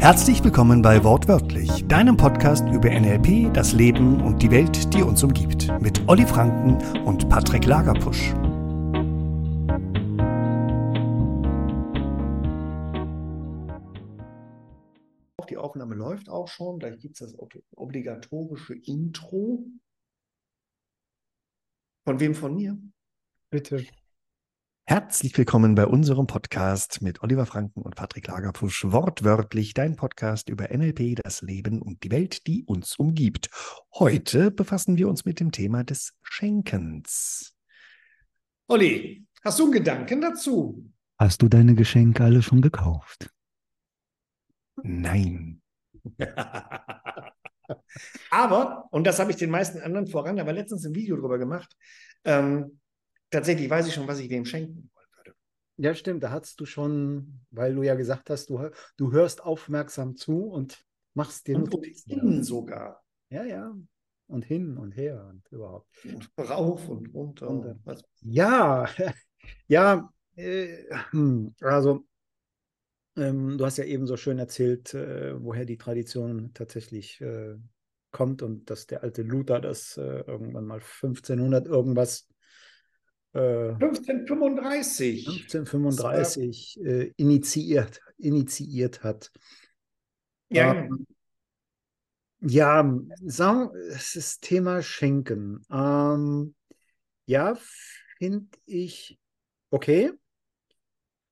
Herzlich willkommen bei Wortwörtlich, deinem Podcast über NLP, das Leben und die Welt, die uns umgibt, mit Olli Franken und Patrick Lagerpusch. Die Aufnahme läuft auch schon, gleich gibt es das obligatorische Intro. Von wem von mir? Bitte. Herzlich willkommen bei unserem Podcast mit Oliver Franken und Patrick Lagerpusch. Wortwörtlich dein Podcast über NLP, das Leben und die Welt, die uns umgibt. Heute befassen wir uns mit dem Thema des Schenkens. Olli, hast du einen Gedanken dazu? Hast du deine Geschenke alle schon gekauft? Nein. aber, und das habe ich den meisten anderen voran, aber letztens ein Video darüber gemacht, ähm, tatsächlich weiß ich schon, was ich wem schenken wollen würde. Ja, stimmt. Da hast du schon, weil du ja gesagt hast, du, du hörst aufmerksam zu und machst dir und Notizen. Hin sogar. Ja, ja. Und hin und her und überhaupt. Und rauf und runter. Und, und ja, ja. Äh, hm, also, ähm, du hast ja eben so schön erzählt, äh, woher die Tradition tatsächlich äh, kommt und dass der alte Luther das äh, irgendwann mal 1500 irgendwas 1535. 1535 äh, initiiert, initiiert hat. Ja, ähm, ja, sagen, es ist Thema Schenken. Ähm, ja, finde ich okay.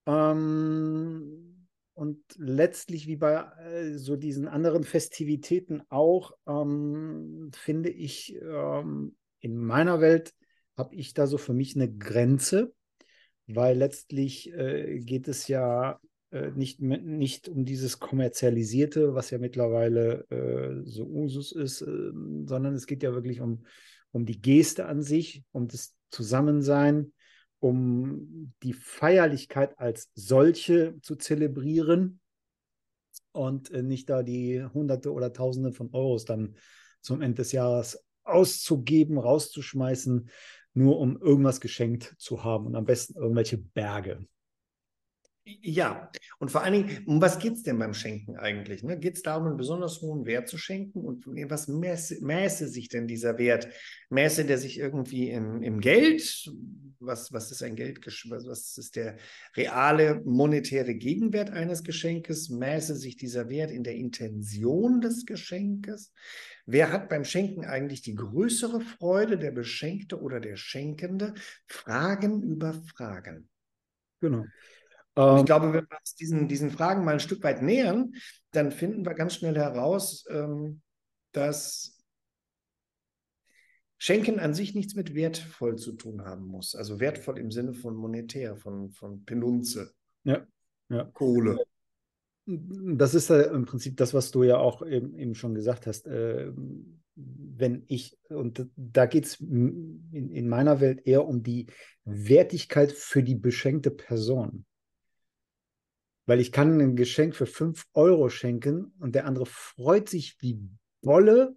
Ähm, und letztlich, wie bei äh, so diesen anderen Festivitäten auch, ähm, finde ich ähm, in meiner Welt habe ich da so für mich eine Grenze, weil letztlich äh, geht es ja äh, nicht, nicht um dieses Kommerzialisierte, was ja mittlerweile äh, so Usus ist, ähm, sondern es geht ja wirklich um, um die Geste an sich, um das Zusammensein, um die Feierlichkeit als solche zu zelebrieren und äh, nicht da die Hunderte oder Tausende von Euros dann zum Ende des Jahres auszugeben, rauszuschmeißen, nur um irgendwas geschenkt zu haben und am besten irgendwelche Berge. Ja, und vor allen Dingen, um was geht es denn beim Schenken eigentlich? Ne? Geht es darum, einen besonders hohen Wert zu schenken? Und was mäße, mäße sich denn dieser Wert? Mäße der sich irgendwie im, im Geld? Was, was ist ein Geld? Was ist der reale monetäre Gegenwert eines Geschenkes? Mäße sich dieser Wert in der Intention des Geschenkes? Wer hat beim Schenken eigentlich die größere Freude, der Beschenkte oder der Schenkende? Fragen über Fragen. Genau. Und ich ähm, glaube, wenn wir uns diesen, diesen Fragen mal ein Stück weit nähern, dann finden wir ganz schnell heraus, ähm, dass Schenken an sich nichts mit wertvoll zu tun haben muss. Also wertvoll im Sinne von monetär, von, von Penunze. Ja, ja. Kohle. Das ist ja im Prinzip das, was du ja auch eben, eben schon gesagt hast. Äh, wenn ich, und da geht es in, in meiner Welt eher um die Wertigkeit für die beschenkte Person. Weil ich kann ein Geschenk für 5 Euro schenken und der andere freut sich wie Wolle,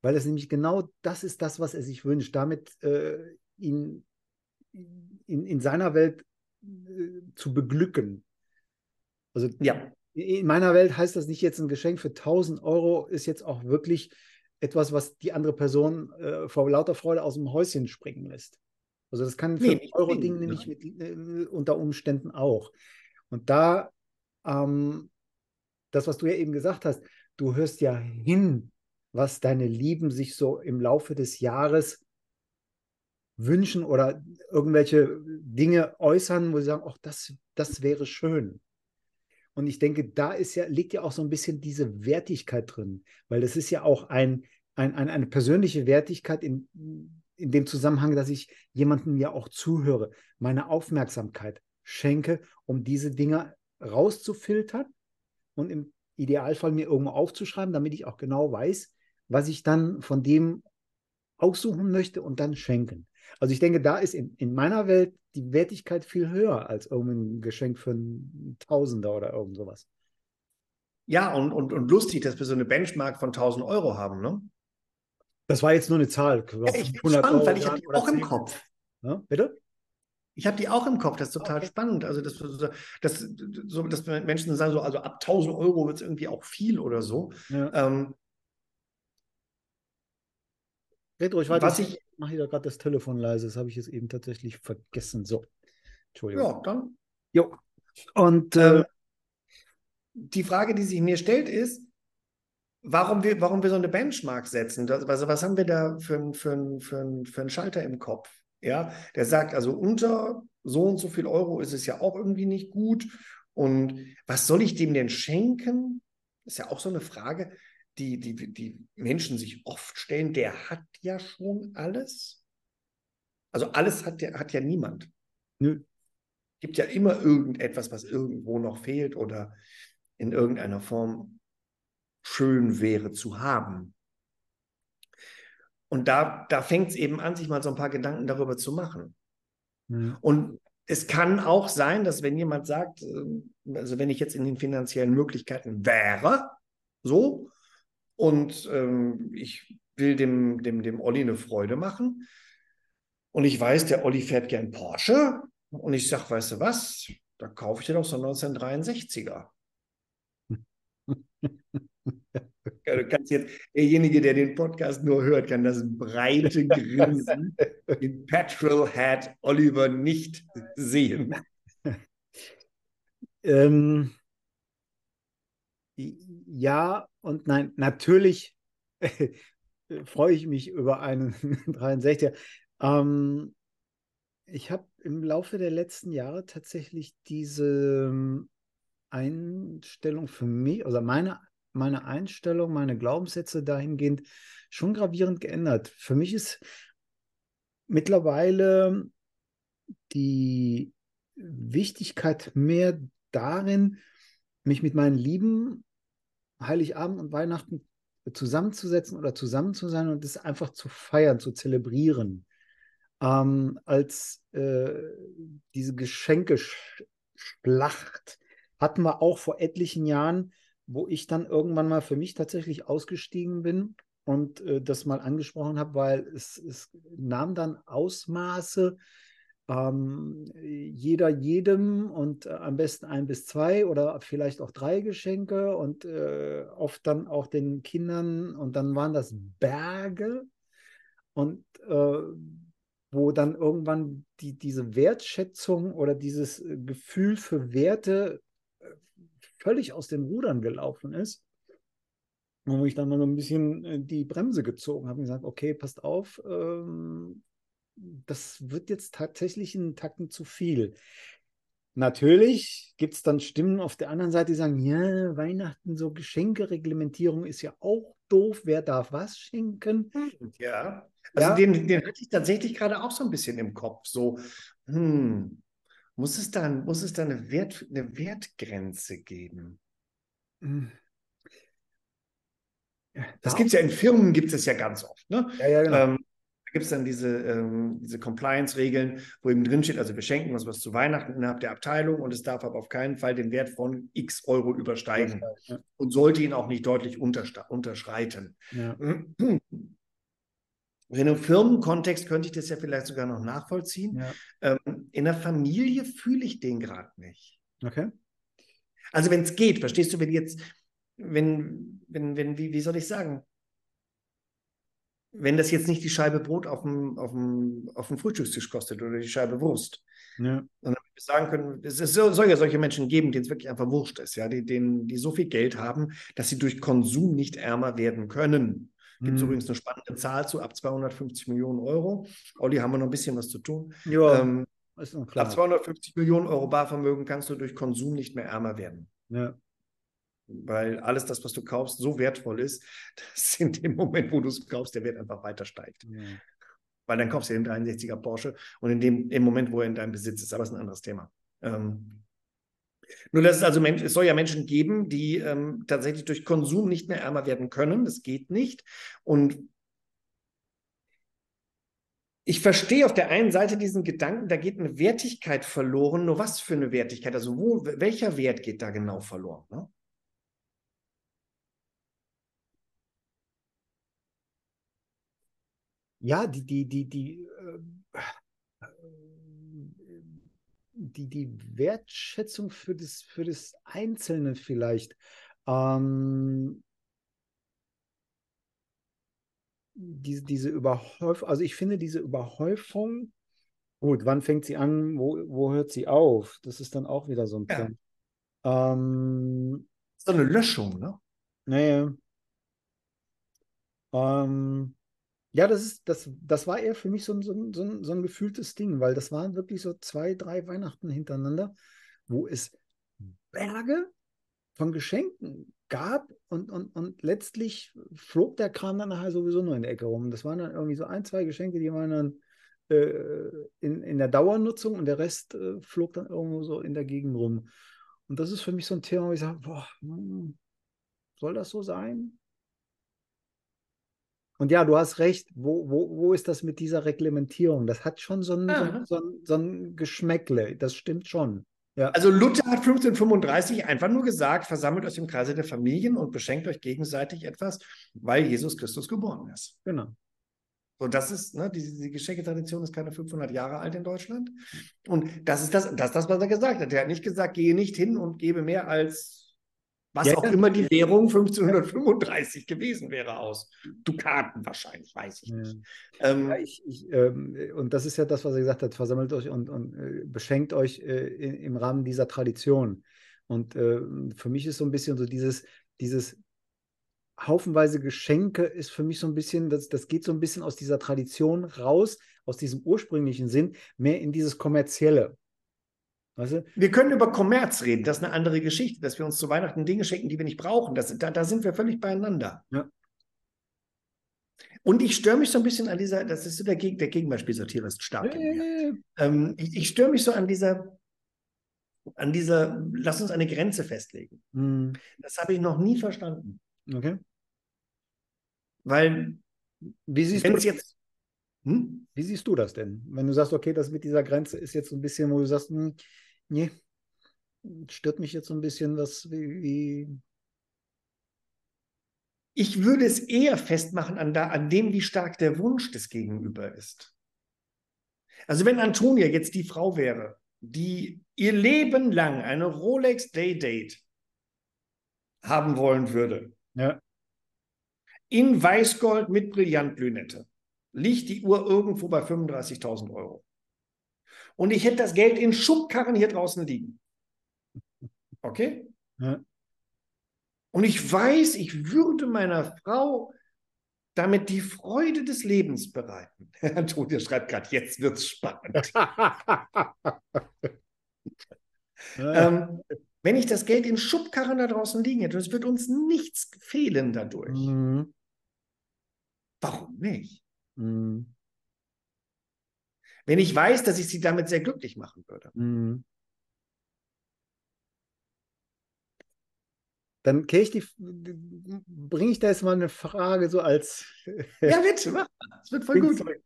weil das nämlich genau das ist das, was er sich wünscht, damit äh, ihn in, in seiner Welt äh, zu beglücken. Also ja. in meiner Welt heißt das nicht jetzt ein Geschenk für 1000 Euro, ist jetzt auch wirklich etwas, was die andere Person äh, vor lauter Freude aus dem Häuschen springen lässt. Also das kann nee, Euro Ding nämlich mit, äh, unter Umständen auch. Und da, ähm, das, was du ja eben gesagt hast, du hörst ja hin, was deine Lieben sich so im Laufe des Jahres wünschen oder irgendwelche Dinge äußern, wo sie sagen, ach, das, das wäre schön. Und ich denke, da ist ja, liegt ja auch so ein bisschen diese Wertigkeit drin, weil das ist ja auch ein, ein, ein, eine persönliche Wertigkeit in, in dem Zusammenhang, dass ich jemandem ja auch zuhöre, meine Aufmerksamkeit, schenke, um diese Dinge rauszufiltern und im Idealfall mir irgendwo aufzuschreiben, damit ich auch genau weiß, was ich dann von dem aussuchen möchte und dann schenken. Also ich denke, da ist in, in meiner Welt die Wertigkeit viel höher als irgendein Geschenk für einen Tausender oder irgend sowas. Ja, und, und, und lustig, dass wir so eine Benchmark von 1000 Euro haben, ne? Das war jetzt nur eine Zahl. Ja, ich bin spannend, weil ich habe die auch im Kopf. Ja, bitte? Ich habe die auch im Kopf, das ist total Okay. spannend. Also, dass, dass, so, dass Menschen sagen, so, also ab 1000 Euro wird es irgendwie auch viel oder so. Ja. Ähm, Red ruhig weiter. was ich, mache hier gerade das Telefon leise. Das habe ich jetzt eben tatsächlich vergessen. So. Entschuldigung. ja, dann. Jo. Und äh, Ähm, die Frage, die sich mir stellt, ist, warum wir, warum wir so eine Benchmark setzen. Das, also was haben wir da für, für, für, für einen Schalter im Kopf? Ja, der sagt, also unter so und so viel Euro ist es ja auch irgendwie nicht gut. Und was soll ich dem denn schenken? ist ja auch so eine Frage, die, die, die Menschen sich oft stellen. Der hat ja schon alles. Also alles hat, der, hat ja niemand. nö. gibt ja immer irgendetwas, was irgendwo noch fehlt oder in irgendeiner Form schön wäre zu haben. Und da, da fängt es eben an, sich mal so ein paar Gedanken darüber zu machen. Ja. Und es kann auch sein, dass wenn jemand sagt, äh, also wenn ich jetzt in den finanziellen Möglichkeiten wäre, so, und ähm, ich will dem, dem, dem Olli eine Freude machen, und ich weiß, der Olli fährt gern Porsche, und ich sage, weißt du was, da kaufe ich dir doch so einen 1963er. Ja, du kannst jetzt, derjenige, der den Podcast nur hört, kann das breite Grinsen in Petrolhead Oliver nicht sehen. Ähm, ja und nein. Natürlich freue ich mich über einen 63er. Ähm, ich habe im Laufe der letzten Jahre tatsächlich diese ähm, Einstellung für mich, also meine, meine Einstellung, meine Glaubenssätze dahingehend schon gravierend geändert. Für mich ist mittlerweile die Wichtigkeit mehr darin, mich mit meinen Lieben Heiligabend und Weihnachten zusammenzusetzen oder zusammen zu sein und es einfach zu feiern, zu zelebrieren, ähm, als äh, diese Geschenkeschlacht hatten wir auch vor etlichen Jahren, wo ich dann irgendwann mal für mich tatsächlich ausgestiegen bin und äh, das mal angesprochen habe, weil es, es nahm dann Ausmaße, ähm, jeder jedem und äh, am besten ein bis zwei oder vielleicht auch drei Geschenke und äh, oft dann auch den Kindern und dann waren das Berge und äh, wo dann irgendwann die, diese Wertschätzung oder dieses Gefühl für Werte völlig aus den Rudern gelaufen ist. Und wo ich dann mal so ein bisschen äh, die Bremse gezogen habe und gesagt, okay, passt auf, ähm, das wird jetzt tatsächlich einen Tacken zu viel. Natürlich gibt es dann Stimmen auf der anderen Seite, die sagen, ja, Weihnachten, so Geschenkereglementierung ist ja auch doof, wer darf was schenken? Ja. Also Ja. den, den hatte ich tatsächlich gerade auch so ein bisschen im Kopf. So, hm, muss es da, muss es da eine, Wert, eine Wertgrenze geben? Hm. Das Ja, gibt es ja in Firmen, gibt es ja ganz oft. Ne? ja, ja, genau. Ähm, da gibt es dann diese, ähm, diese Compliance-Regeln, wo eben drin steht, also wir schenken uns was zu Weihnachten innerhalb der Abteilung und es darf aber auf keinen Fall den Wert von x Euro übersteigen Ja, und sollte ihn auch nicht deutlich unterschreiten. In einem Firmenkontext könnte ich das ja vielleicht sogar noch nachvollziehen. Ja. Ähm, in der Familie fühle ich den gerade nicht. Okay. Also wenn es geht, verstehst du, wenn jetzt, wenn, wenn, wenn, wie, wie soll ich sagen? Wenn das jetzt nicht die Scheibe Brot auf dem, auf dem, auf dem Frühstückstisch kostet oder die Scheibe Wurst, Ja. sondern wir sagen können, es, es soll ja solche Menschen geben, denen es wirklich einfach wurscht ist, ja, die, denen, die so viel Geld haben, dass sie durch Konsum nicht ärmer werden können. Gibt es Hm. übrigens eine spannende Zahl zu, ab 250 Millionen Euro. Olli, haben wir noch ein bisschen was zu tun. Ja, Ähm, ist noch klar. ab 250 Millionen Euro Barvermögen kannst du durch Konsum nicht mehr ärmer werden. Ja. Weil alles das, was du kaufst, so wertvoll ist, dass in dem Moment, wo du es kaufst, der Wert einfach weiter steigt. Ja. Weil dann kaufst du den 63er Porsche und in dem im Moment, wo er in deinem Besitz ist, aber ist ein anderes Thema. Ähm, nur, dass es also Mensch, es soll ja Menschen geben, die ähm, tatsächlich durch Konsum nicht mehr ärmer werden können. Das geht nicht. Und ich verstehe auf der einen Seite diesen Gedanken, da geht eine Wertigkeit verloren. Nur was für eine Wertigkeit? Also wo, welcher Wert geht da genau verloren? Ne? Ja, die, die, die, die, äh, die, die Wertschätzung für das, für das Einzelne vielleicht. Ähm, diese, diese Überhäufung, also ich finde diese Überhäufung, gut, wann fängt sie an, wo, wo hört sie auf? Das ist dann auch wieder so ein Ja. Punkt. Ähm, So eine Löschung, ne? naja. Ähm, ja, das ist, das, das war eher für mich so ein, so ein, so ein, so ein gefühltes Ding, weil das waren wirklich so zwei, drei Weihnachten hintereinander, wo es Berge von Geschenken gab und, und, und letztlich flog der Kram dann nachher sowieso nur in der Ecke rum. Das waren dann irgendwie so ein, zwei Geschenke, die waren dann äh, in, in der Dauernutzung und der Rest äh, flog dann irgendwo so in der Gegend rum. Und das ist für mich so ein Thema, wo ich sage, boah, hm, soll das so sein? Und ja, du hast recht, wo, wo, wo ist das mit dieser Reglementierung? Das hat schon so ein, so, Ja. ein- so, ein, so ein Geschmäckle, das stimmt schon. Ja. Also Luther hat 1535 einfach nur gesagt, versammelt euch im Kreise der Familien und beschenkt euch gegenseitig etwas, weil Jesus Christus geboren ist. Genau. So, das ist, ne, diese, diese Geschenketradition ist keine 500 Jahre alt in Deutschland. Und das ist das, das, ist das, was er gesagt hat. Er hat nicht gesagt, gehe nicht hin und gebe mehr als was Ja, auch immer die Währung 1535 gewesen wäre aus. Dukaten wahrscheinlich, weiß ich Ja. nicht. Ähm, Ja, ich, ich, ähm, und das ist ja das, was er gesagt hat, versammelt euch und, und äh, beschenkt euch äh, in, im Rahmen dieser Tradition. Und äh, für mich ist so ein bisschen so dieses, dieses haufenweise Geschenke ist für mich so ein bisschen, das, das geht so ein bisschen aus dieser Tradition raus, aus diesem ursprünglichen Sinn, mehr in dieses Kommerzielle. Weißt du? Wir können über Kommerz reden, das ist eine andere Geschichte, dass wir uns zu Weihnachten Dinge schenken, die wir nicht brauchen. Das, da, da sind wir völlig beieinander. Ja. Und ich störe mich so ein bisschen an dieser, das ist so der, Geg der Gegenbeispielsortierer ist stark in mir. Äh, Ähm, ich ich störe mich so an dieser, an dieser, lass uns eine Grenze festlegen. hm, Das habe ich noch nie verstanden. okay. Weil, Wie siehst, du, jetzt, hm? wie siehst du das denn? Wenn du sagst, okay, das mit dieser Grenze ist jetzt so ein bisschen, wo du sagst, hm, nee, stört mich jetzt so ein bisschen, was wie, wie ich würde es eher festmachen an, da, an dem, wie stark der Wunsch des Gegenüber ist. Also wenn Antonia jetzt die Frau wäre, die ihr Leben lang eine Rolex Day Date haben wollen würde, Ja. in Weißgold mit Brillantlünette, liegt die Uhr irgendwo bei 35.000 Euro. Und ich hätte das Geld in Schubkarren hier draußen liegen. Okay? Ja. Und ich weiß, ich würde meiner Frau damit die Freude des Lebens bereiten. Antonia schreibt gerade, jetzt wird's spannend. ähm, wenn ich das Geld in Schubkarren da draußen liegen hätte, es wird uns nichts fehlen dadurch. Mhm. Warum nicht? Mhm. Wenn ich weiß, dass ich sie damit sehr glücklich machen würde. Mhm. Dann ich die, bringe ich da jetzt mal eine Frage so als Ja, bitte, mach mal. Das wird voll gut. Ding-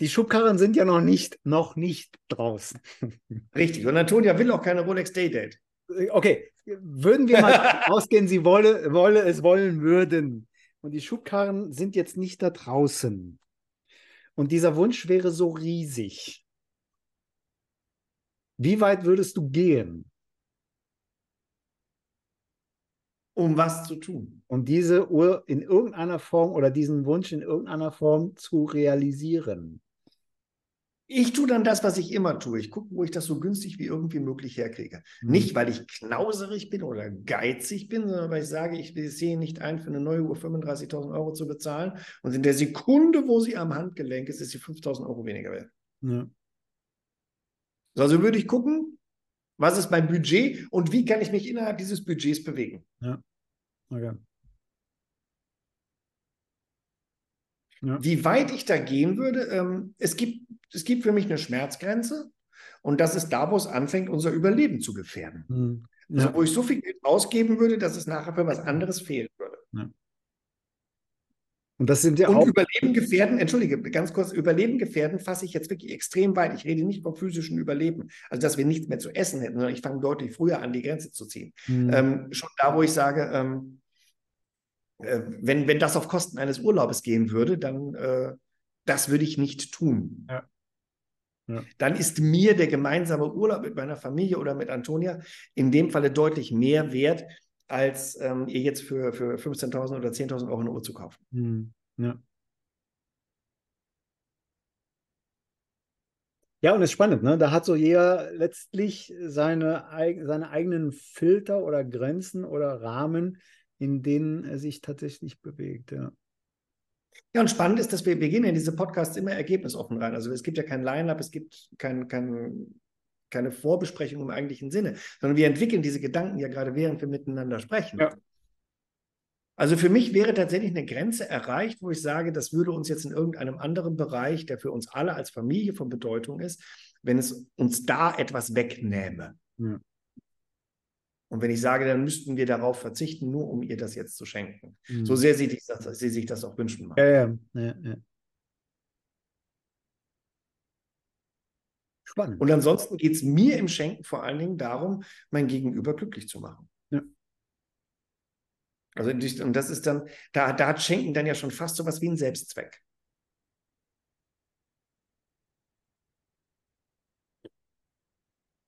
Die Schubkarren sind ja noch nicht, noch nicht draußen. Richtig. Und Antonia will auch keine Rolex Day Date. Okay, würden wir mal ausgehen, sie wolle, wolle es wollen würden. Und die Schubkarren sind jetzt nicht da draußen. Und dieser Wunsch wäre so riesig. Wie weit würdest du gehen, Um was zu tun? um diese Uhr in irgendeiner Form oder diesen Wunsch in irgendeiner Form zu realisieren? Ich tue dann das, was ich immer tue. Ich gucke, wo ich das so günstig wie irgendwie möglich herkriege. Hm. Nicht, weil ich knauserig bin oder geizig bin, sondern weil ich sage, ich sehe nicht ein, für eine neue Uhr 35.000 Euro zu bezahlen. Und in der Sekunde, wo sie am Handgelenk ist, ist sie 5.000 Euro weniger wert. Ja. Also würde ich gucken, was ist mein Budget und wie kann ich mich innerhalb dieses Budgets bewegen. Okay. Ja. Wie weit ich da gehen würde, ähm, es, gibt, es gibt für mich eine Schmerzgrenze und das ist da, wo es anfängt, unser Überleben zu gefährden. Hm. Also Ja. wo ich so viel Geld ausgeben würde, dass es nachher für was anderes fehlen würde. Und das sind ja Und auch. Überleben gefährden, entschuldige, ganz kurz, Überleben gefährden fasse ich jetzt wirklich extrem weit. Ich rede nicht vom physischen Überleben, also dass wir nichts mehr zu essen hätten, sondern ich fange deutlich früher an, die Grenze zu ziehen. Hm. Ähm, schon da, wo ich sage, ähm, äh, wenn, wenn das auf Kosten eines Urlaubes gehen würde, dann äh, das würde ich nicht tun. ja. dann ist mir der gemeinsame Urlaub mit meiner Familie oder mit Antonia in dem Falle deutlich mehr wert, als ähm, ihr jetzt für, für 15.000 oder 10.000 Euro eine Uhr zu kaufen. Hm. Ja. Ja, und es ist spannend, ne? Da hat so jeder letztlich seine, seine eigenen Filter oder Grenzen oder Rahmen, in denen er sich tatsächlich bewegt, ja. Ja, und spannend ist, dass wir, wir gehen in diese Podcasts immer ergebnisoffen rein. Also es gibt ja kein Line-Up, es gibt kein, kein, keine Vorbesprechung im eigentlichen Sinne, sondern wir entwickeln diese Gedanken ja gerade, während wir miteinander sprechen. Ja. Also für mich wäre tatsächlich eine Grenze erreicht, wo ich sage, das würde uns jetzt in irgendeinem anderen Bereich, der für uns alle als Familie von Bedeutung ist, wenn es uns da etwas wegnähme. Ja. Und wenn ich sage, dann müssten wir darauf verzichten, nur um ihr das jetzt zu schenken. Mhm. So sehr sie, das, sie, sich das auch wünschen mag. Ja, ja, ja, ja. Spannend. Und ansonsten geht es mir im Schenken vor allen Dingen darum, mein Gegenüber glücklich zu machen. Ja. Also und das ist dann, da, da hat Schenken dann ja schon fast so was wie ein Selbstzweck.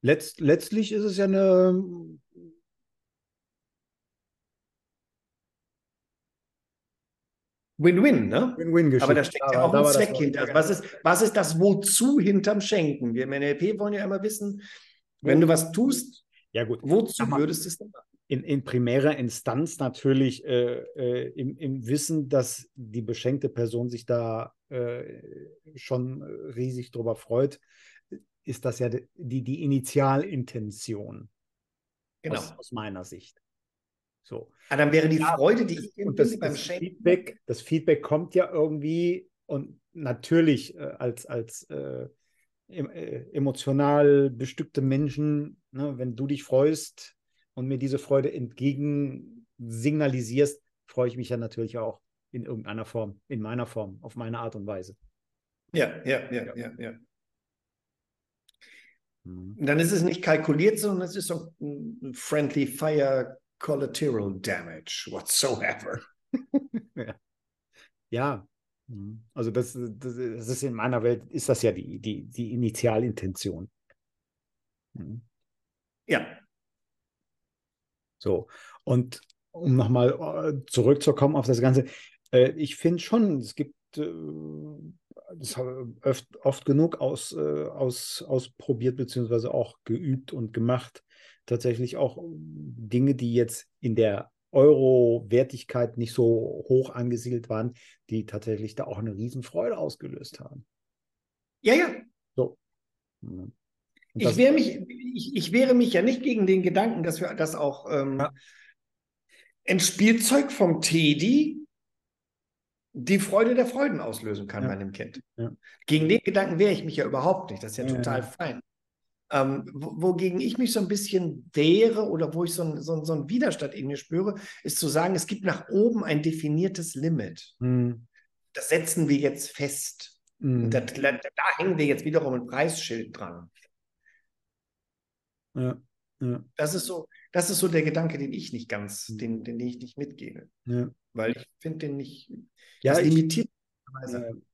Letzt, letztlich ist es ja eine Win-Win, ne? Win-Win-Geschichte. Aber da steckt ja auch ein Zweck hinter. Also was ist, was ist das Wozu hinterm Schenken? Wir im NLP wollen ja immer wissen, wenn du was tust, ja, gut. wozu würdest du es dann machen? in, in primärer Instanz natürlich äh, äh, im, im, Wissen, dass die beschenkte Person sich da äh, schon riesig drüber freut, ist das ja die, die Initialintention. Genau. Aus, aus meiner Sicht. So. Ah, dann wäre die Freude, die ich und das, beim das Feedback, das Feedback kommt ja irgendwie und natürlich äh, als, als äh, äh, emotional bestückte Menschen, ne, wenn du dich freust, und mir diese Freude entgegen signalisierst, freue ich mich ja natürlich auch in irgendeiner Form, in meiner Form, auf meine Art und Weise. Ja, ja, ja, ja, ja. Mhm. Dann ist es nicht kalkuliert, sondern es ist so ein friendly fire collateral damage whatsoever. ja. ja. Mhm. Also das, das, das, ist in meiner Welt, ist das ja die, die, die Initialintention. Mhm. Ja, so, und um nochmal äh, zurückzukommen auf das Ganze, äh, ich finde schon, es gibt äh, das habe ich oft, oft genug aus, äh, aus, ausprobiert, beziehungsweise auch geübt und gemacht. Tatsächlich auch Dinge, die jetzt in der Euro-Wertigkeit nicht so hoch angesiedelt waren, die tatsächlich da auch eine Riesenfreude ausgelöst haben. Ja, ja. So. Mhm. Ich wehre, mich, ich, ich wehre mich ja nicht gegen den Gedanken, dass wir das auch ähm, ja. ein Spielzeug vom Teddy die Freude der Freuden auslösen kann ja. bei einem Kind. Ja. Gegen den Gedanken wehre ich mich ja überhaupt nicht. Das ist ja, total fein. Ähm, wogegen ich mich so ein bisschen wehre oder wo ich so, ein, so, so einen Widerstand in mir spüre, ist zu sagen, es gibt nach oben ein definiertes Limit. Mhm. Das setzen wir jetzt fest. Mhm. Da, da, da, hängen wir jetzt wiederum ein Preisschild dran. Ja, ja. Das ist so, das ist so der Gedanke, den ich nicht ganz, mhm. den, den ich nicht mitgehe. Ja. Weil ich finde den nicht, ja, das limitiert.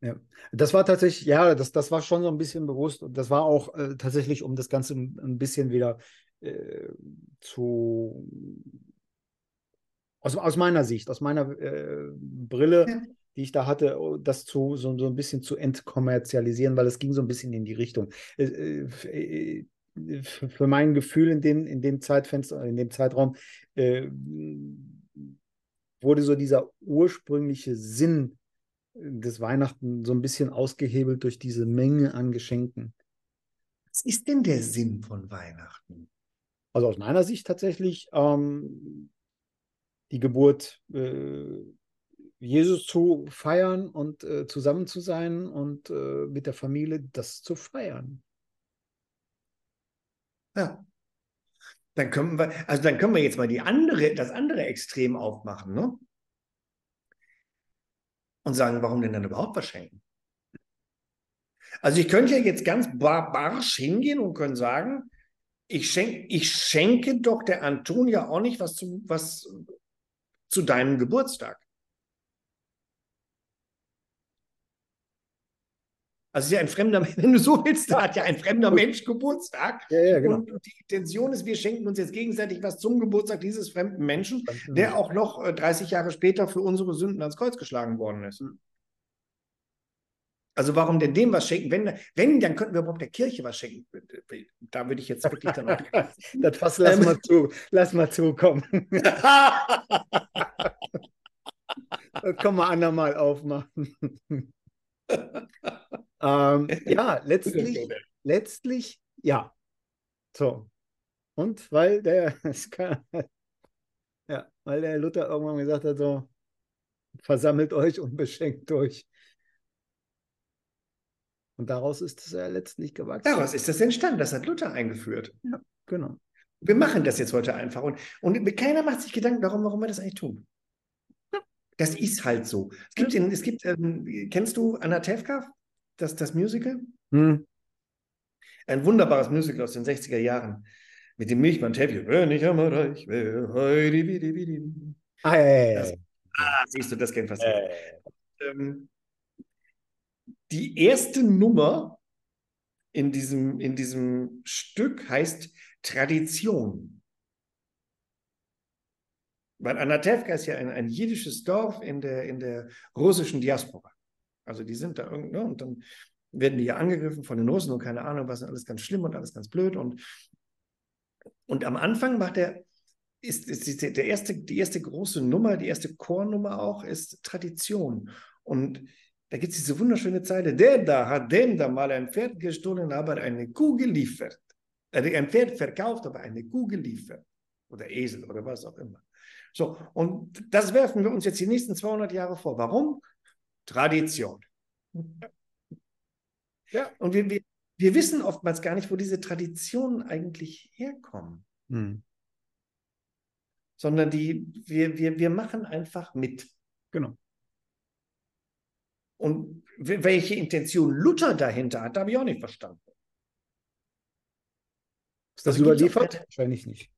Ja. Das war tatsächlich, ja, das, das war schon so ein bisschen bewusst. Und das war auch äh, tatsächlich, um das Ganze ein bisschen wieder äh, zu aus, aus meiner Sicht, aus meiner äh, Brille, ja. die ich da hatte, das zu so, so ein bisschen zu entkommerzialisieren, weil es ging so ein bisschen in die Richtung. Äh, äh, für mein Gefühl in dem, in dem Zeitfenster, in dem Zeitraum, äh, wurde so dieser ursprüngliche Sinn des Weihnachten so ein bisschen ausgehebelt durch diese Menge an Geschenken. Was ist denn der Sinn von Weihnachten? Also aus meiner Sicht tatsächlich ähm, die Geburt äh, Jesus zu feiern und äh, zusammen zu sein und äh, mit der Familie das zu feiern. Ja. Dann können wir, also dann können wir jetzt mal die andere, das andere Extrem aufmachen, ne? Und sagen, warum denn dann überhaupt was schenken? Also ich könnte ja jetzt ganz barbarsch hingehen und können sagen, ich, schenk, ich schenke doch der Antonia auch nicht was zu, was zu deinem Geburtstag. Also ist ja ein fremder, wenn du so willst, da hat ja ein fremder Mensch Geburtstag. Ja, ja, genau. Und die Intention ist, wir schenken uns jetzt gegenseitig was zum Geburtstag dieses fremden Menschen, der auch noch äh, 30 Jahre später für unsere Sünden ans Kreuz geschlagen worden ist. Also warum denn dem was schenken? Wenn, wenn, dann könnten wir überhaupt der Kirche was schenken. Da würde ich jetzt wirklich dann auch. das Fass lass Ähm. mal zu, lass mal zukommen. Können wir andermal aufmachen. ähm, ja, letztlich, letztlich, ja. So. Und weil der, ja, weil der Luther irgendwann gesagt hat, so, versammelt euch und beschenkt euch. Und daraus ist es ja letztlich gewachsen. Daraus ist das entstanden. Das hat Luther eingeführt. Genau. Wir machen das jetzt heute einfach. Und, und keiner macht sich Gedanken darum, warum wir das eigentlich tun. Das ist halt so. Es gibt, in, es gibt ähm, kennst du Anatevka, das, das Musical? Hm. Ein wunderbares Musical aus den 60er Jahren. Mit dem Milchmann Tevje. Wenn ich einmal reich wäre, heidi, widi, widi. Ah, ja, ja, ja. Das- Ah, siehst du, das kennt fast jeder. ähm, die erste Nummer in diesem, in diesem Stück heißt Tradition. Weil Anatevka ist ja ein, ein jiddisches Dorf in der, in der russischen Diaspora. Also die sind da irgendwo, und dann werden die ja angegriffen von den Russen und keine Ahnung, was alles ganz schlimm und alles ganz blöd. Und, und am Anfang macht er, ist, ist die- der erste, die erste große Nummer, die erste Chornummer auch, ist Tradition. Und da gibt es diese wunderschöne Zeile, der da hat dem da mal ein Pferd gestohlen, aber eine Kuh geliefert. Äh, ein Pferd verkauft, aber eine Kuh geliefert. Oder Esel oder was auch immer. So, und das werfen wir uns jetzt die nächsten 200 Jahre vor. Warum? Tradition. Ja. Und wir, wir, wir wissen oftmals gar nicht, wo diese Traditionen eigentlich herkommen, hm. sondern die, wir, wir, wir machen einfach mit. Genau. Und welche Intention Luther dahinter hat, habe ich auch nicht verstanden. Ist das Also gibt's auch überliefert? Wahrscheinlich nicht.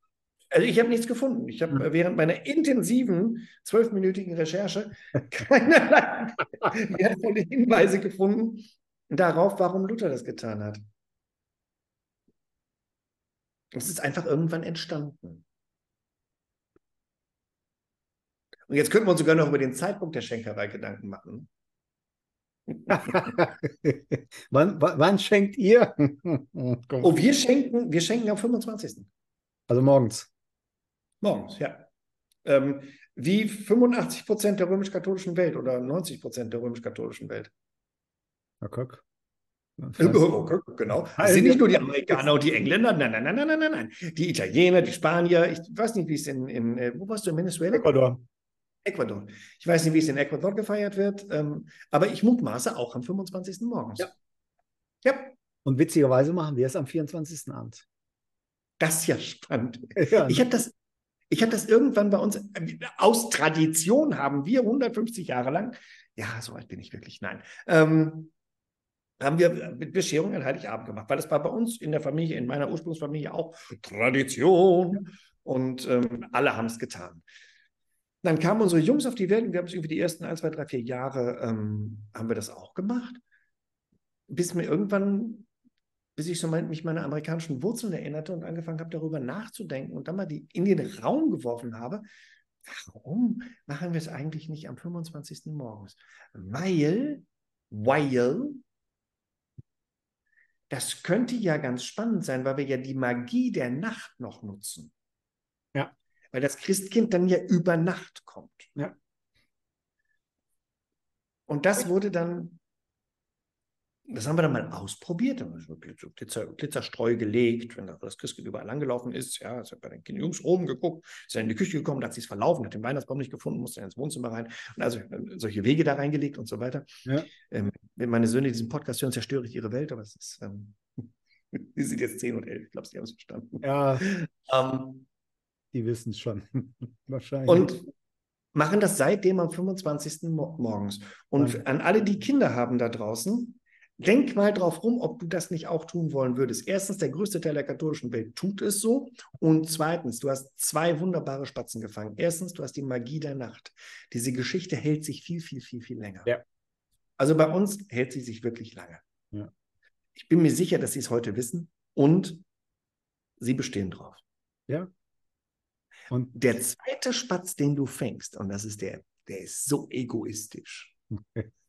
Also ich habe nichts gefunden. Ich habe Hm. äh, während meiner intensiven zwölfminütigen Recherche keinerlei wertvolle Hinweise gefunden darauf, warum Luther das getan hat. Es ist einfach irgendwann entstanden. Und jetzt könnten wir uns sogar noch über den Zeitpunkt der Schenkerei Gedanken machen. wann, wann, wann schenkt ihr? Oh, wir schenken, wir schenken am 25. Also morgens. Morgens, ja. Ähm, wie 85 Prozent der römisch-katholischen Welt oder 90 Prozent der römisch-katholischen Welt. Ja, guck. Okay, genau. Es sind nicht nur die Amerikaner und die Engländer, nein, nein, nein, nein, nein, nein. Die Italiener, die Spanier, ich weiß nicht, wie es in, in äh, wo warst du, in Venezuela? Ecuador. Ecuador. Ich weiß nicht, wie es in Ecuador gefeiert wird, ähm, aber ich mutmaße auch am 25. morgens. Ja. Ja, Und witzigerweise machen wir es am 24. Abend. das ist ja spannend. Ja, Ich habe das, ich habe das irgendwann bei uns, äh, aus Tradition haben wir 150 Jahre lang, ja, so alt bin ich wirklich, nein, ähm, haben wir mit Bescherung an Heiligabend gemacht, weil das war bei uns in der Familie, in meiner Ursprungsfamilie auch Tradition und ähm, alle haben es getan. Dann kamen unsere Jungs auf die Welt und wir haben es irgendwie die ersten ein, zwei, drei, vier Jahre ähm, haben wir das auch gemacht, bis mir irgendwann bis ich so mein, mich meine amerikanischen Wurzeln erinnerte und angefangen habe, darüber nachzudenken und dann mal die in den Raum geworfen habe, warum machen wir es eigentlich nicht am 25. morgens? Weil, weil, das könnte ja ganz spannend sein, weil wir ja die Magie der Nacht noch nutzen. Ja. Weil das Christkind dann ja über Nacht kommt. Ja. Und das wurde dann das haben wir dann mal ausprobiert. Dann haben wir so Glitzer, Glitzer, Glitzerstreu gelegt, wenn das Christkind überall angelaufen ist. Ja, ist ja bei den Kindern Jungs oben geguckt, ist dann in die Küche gekommen, da hat sich verlaufen, hat den Weihnachtsbaum nicht gefunden, musste dann ins Wohnzimmer rein. Und also äh, solche Wege da reingelegt und so weiter. Ja. Ähm, wenn meine Söhne diesen Podcast hören, zerstöre ich ihre Welt, aber es ist, ähm, die sind jetzt 10 und 11, ich glaube, sie haben es verstanden. ja, Ähm, die wissen es schon. Wahrscheinlich. und machen das seitdem am 25. Mo morgens. Und an alle, die Kinder haben da draußen, denk mal drauf rum, ob du das nicht auch tun wollen würdest. Erstens, der größte Teil der katholischen Welt tut es so. Und zweitens, du hast zwei wunderbare Spatzen gefangen. Erstens, du hast die Magie der Nacht. Diese Geschichte hält sich viel, viel, viel, viel länger. Ja. Also bei uns hält sie sich wirklich lange. Ja. Ich bin mir sicher, dass sie es heute wissen und sie bestehen drauf. Ja. Und Der zweite Spatz, den du fängst, und das ist der, der ist so egoistisch.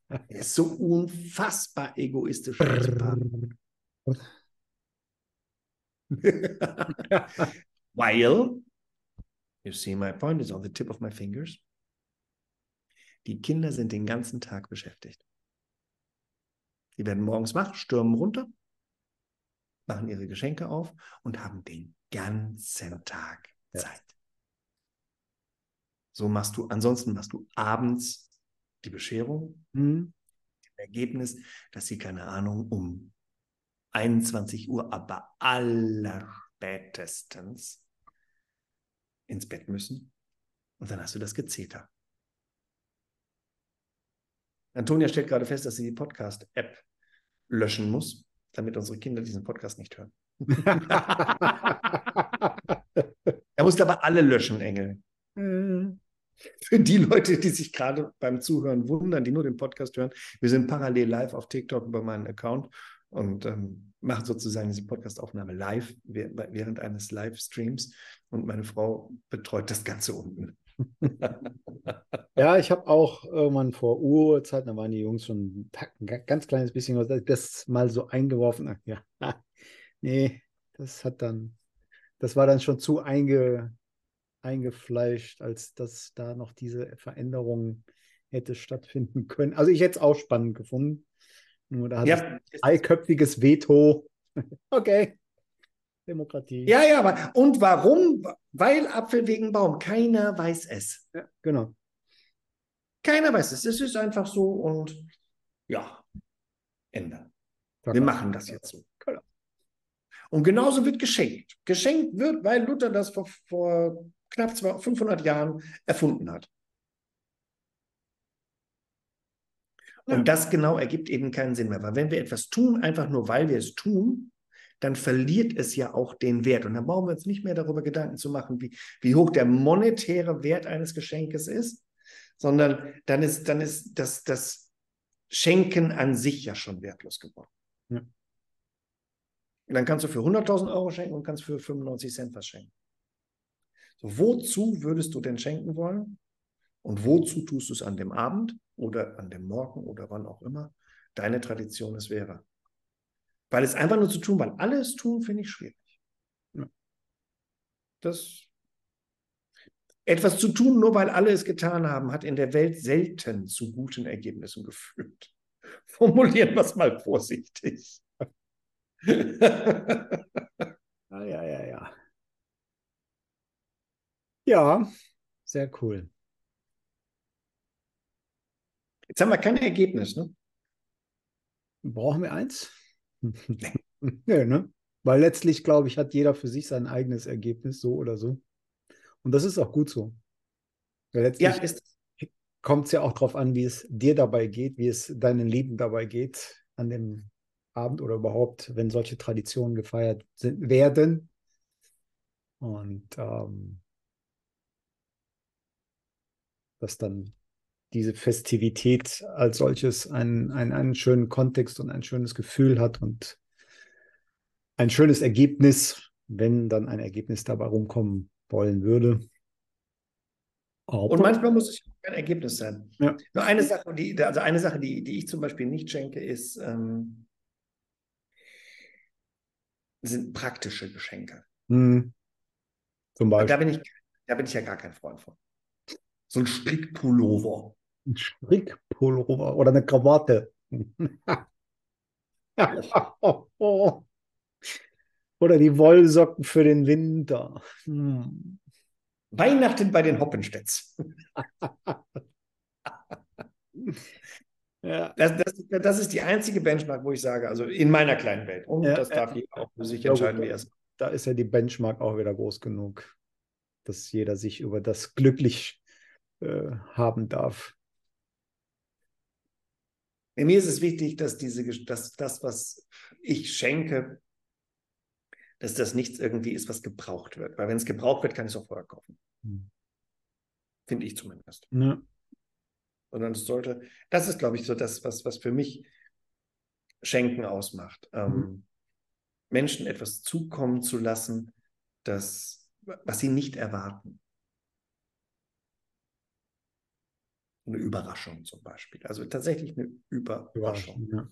Er ist so unfassbar egoistisch. While, you see my point, is on the tip of my fingers. Die Kinder sind den ganzen Tag beschäftigt. Die werden morgens wach, stürmen runter, machen ihre Geschenke auf und haben den ganzen Tag. Zeit. So machst du, ansonsten machst du abends die Bescherung, Hm, Ergebnis, dass sie, keine Ahnung, um 21 Uhr, aber allerspätestens ins Bett müssen. Und dann hast du das Gezeter. Antonia stellt gerade fest, dass sie die Podcast-App löschen muss, damit unsere Kinder diesen Podcast nicht hören. Er muss aber alle löschen, Engel. Hm. Für die Leute, die sich gerade beim Zuhören wundern, die nur den Podcast hören, wir sind parallel live auf TikTok über meinen Account und ähm, machen sozusagen diese Podcastaufnahme live wäh- während eines Livestreams und meine Frau betreut das Ganze unten. Ja, ich habe auch irgendwann vor Urzeiten, da waren die Jungs schon ein ganz kleines bisschen, das mal so eingeworfen. Ja, nee, das hat dann, das war dann schon zu einge, eingefleischt, als dass da noch diese Veränderung hätte stattfinden können. Also ich hätte es auch spannend gefunden. Nur da hat Ja, eiköpfiges Veto. Okay. Demokratie. ja, ja, aber und warum? Weil Apfel wegen Baum. Keiner weiß es. Ja, genau. Keiner weiß es. Es ist einfach so und ja, Ende. Wir machen das jetzt so. Genau. Und genauso wird geschenkt. Geschenkt wird, weil Luther das vor, vor knapp 200, 500 Jahren erfunden hat. Und das genau ergibt eben keinen Sinn mehr. Weil wenn wir etwas tun, einfach nur weil wir es tun, dann verliert es ja auch den Wert. Und dann brauchen wir uns nicht mehr darüber Gedanken zu machen, wie, wie hoch der monetäre Wert eines Geschenkes ist, sondern dann ist, dann ist das, das Schenken an sich ja schon wertlos geworden. Ja. Dann kannst du für 100.000 Euro schenken und kannst für 95 Cent was schenken. Wozu würdest du denn schenken wollen? Und wozu tust du es an dem Abend oder an dem Morgen oder wann auch immer deine Tradition es wäre? Weil es einfach nur zu tun, weil alle es tun, finde ich schwierig. Das etwas zu tun, nur weil alle es getan haben, hat in der Welt selten zu guten Ergebnissen geführt. Formulieren wir es mal vorsichtig. Ja, ja, ja, ja. Ja, sehr cool. Jetzt haben wir kein Ergebnis, ne? Brauchen wir eins? Nö, ne? Weil letztlich, glaube ich, hat jeder für sich sein eigenes Ergebnis, so oder so. Und das ist auch gut so. Weil Ja, letztlich ist, kommt es ja auch darauf an, wie es dir dabei geht, wie es deinen Lieben dabei geht an dem Abend oder überhaupt, wenn solche Traditionen gefeiert sind, werden. Und ähm, dass dann diese Festivität als solches einen, einen, einen schönen Kontext und ein schönes Gefühl hat und ein schönes Ergebnis, wenn dann ein Ergebnis dabei rumkommen wollen würde. Aber, Und manchmal muss es kein Ergebnis sein. Ja. Nur eine Sache, die, also eine Sache, die, die ich zum Beispiel nicht schenke, ist, ähm, sind praktische Geschenke. Hm. zum Da Beispiel bin ich, da bin ich ja gar kein Freund von. So ein Strickpullover. ein Strickpullover oder eine Krawatte. Oder die Wollsocken für den Winter. Hm. Weihnachten bei den Hoppenstedts. Ja, Das, das, das ist die einzige Benchmark, wo ich sage, also in meiner kleinen Welt. Und Ja, das darf jeder auch für sich entscheiden, wie er es da ist ja die Benchmark auch wieder groß genug, dass jeder sich über das glücklich äh, haben darf. Mir ist es wichtig, dass diese, dass das, was ich schenke, dass das nichts irgendwie ist, was gebraucht wird. Weil wenn es gebraucht wird, kann ich es auch vorher kaufen. Hm. Finde ich zumindest. Ja. Sondern es sollte, das ist, glaube ich, so das, was, was für mich Schenken ausmacht. Ähm, Mhm. Menschen etwas zukommen zu lassen, das, was sie nicht erwarten. Eine Überraschung zum Beispiel. Also tatsächlich eine Überraschung. Ja.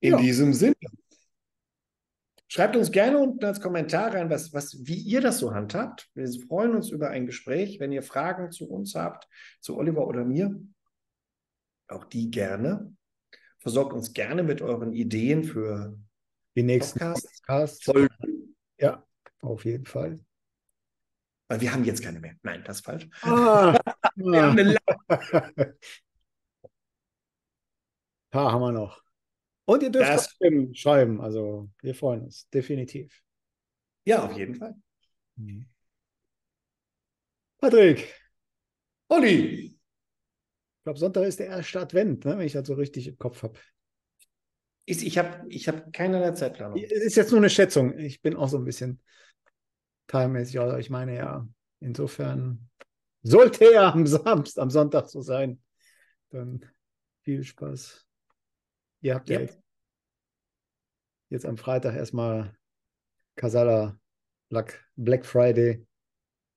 In Ja. diesem Sinne. Schreibt uns gerne unten als Kommentar rein, was, was, wie ihr das so handhabt. Wir freuen uns über ein Gespräch. Wenn ihr Fragen zu uns habt, zu Oliver oder mir, auch die gerne. Versorgt uns gerne mit euren Ideen für Die nächsten Podcasts. Podcasts. Ja, auf jeden Fall. Weil wir haben jetzt keine mehr. Nein, das ist falsch. Ah, Wir haben eine paar haben wir noch. Und ihr dürft Das- trotzdem schreiben. Also wir freuen uns, definitiv. Ja, auf jeden Fall. Patrick, Olli, ich glaube, Sonntag ist der erste Advent, ne, wenn ich das so richtig im Kopf habe. ich, ich habe ich hab keinerlei Zeitplanung. Ist jetzt nur eine Schätzung. Ich bin auch so ein bisschen teilmäßig, aber ich meine ja, insofern sollte er am Samstag, am Sonntag so sein. Dann viel Spaß. Ihr habt ja, Ja. jetzt, jetzt am Freitag erstmal Casala Black, Black Friday.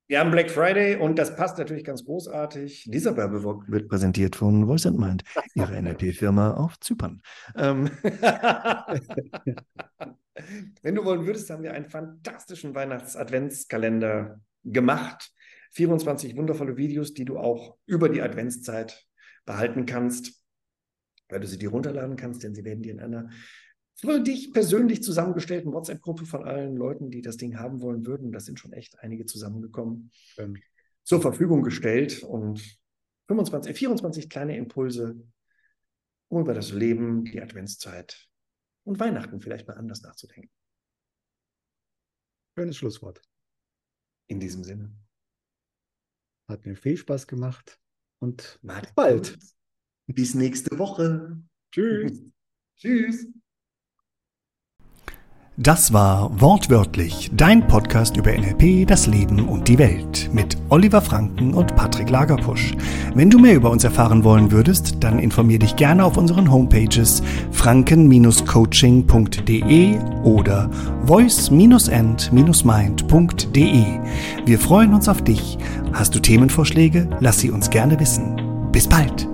Wir haben Black Friday und das passt natürlich ganz großartig. Dieser Werbeblock Wird präsentiert von Voice and Mind, ihre NLP-Firma auf Zypern. Ähm, Wenn du wollen würdest, haben wir einen fantastischen Weihnachts-Adventskalender gemacht. 24 wundervolle Videos, die du auch über die Adventszeit behalten kannst, weil du sie dir runterladen kannst, denn sie werden dir in einer für dich persönlich zusammengestellten WhatsApp-Gruppe von allen Leuten, die das Ding haben wollen würden, das sind schon echt einige zusammengekommen, Ähm, zur Verfügung gestellt und 25, 24 kleine Impulse, um über das Leben, die Adventszeit und Weihnachten vielleicht mal anders nachzudenken. schönes Schlusswort. In diesem Sinne. Hat mir viel Spaß gemacht und Macht's bald. Bis nächste Woche. tschüss. Tschüss. Das war Wortwörtlich, dein Podcast über NLP, das Leben und die Welt mit Oliver Franken und Patrick Lagerpusch. Wenn du mehr über uns erfahren wollen würdest, dann informier dich gerne auf unseren Homepages franken-coaching.de oder voice-and-mind.de. Wir freuen uns auf dich. Hast du Themenvorschläge? Lass sie uns gerne wissen. Bis bald!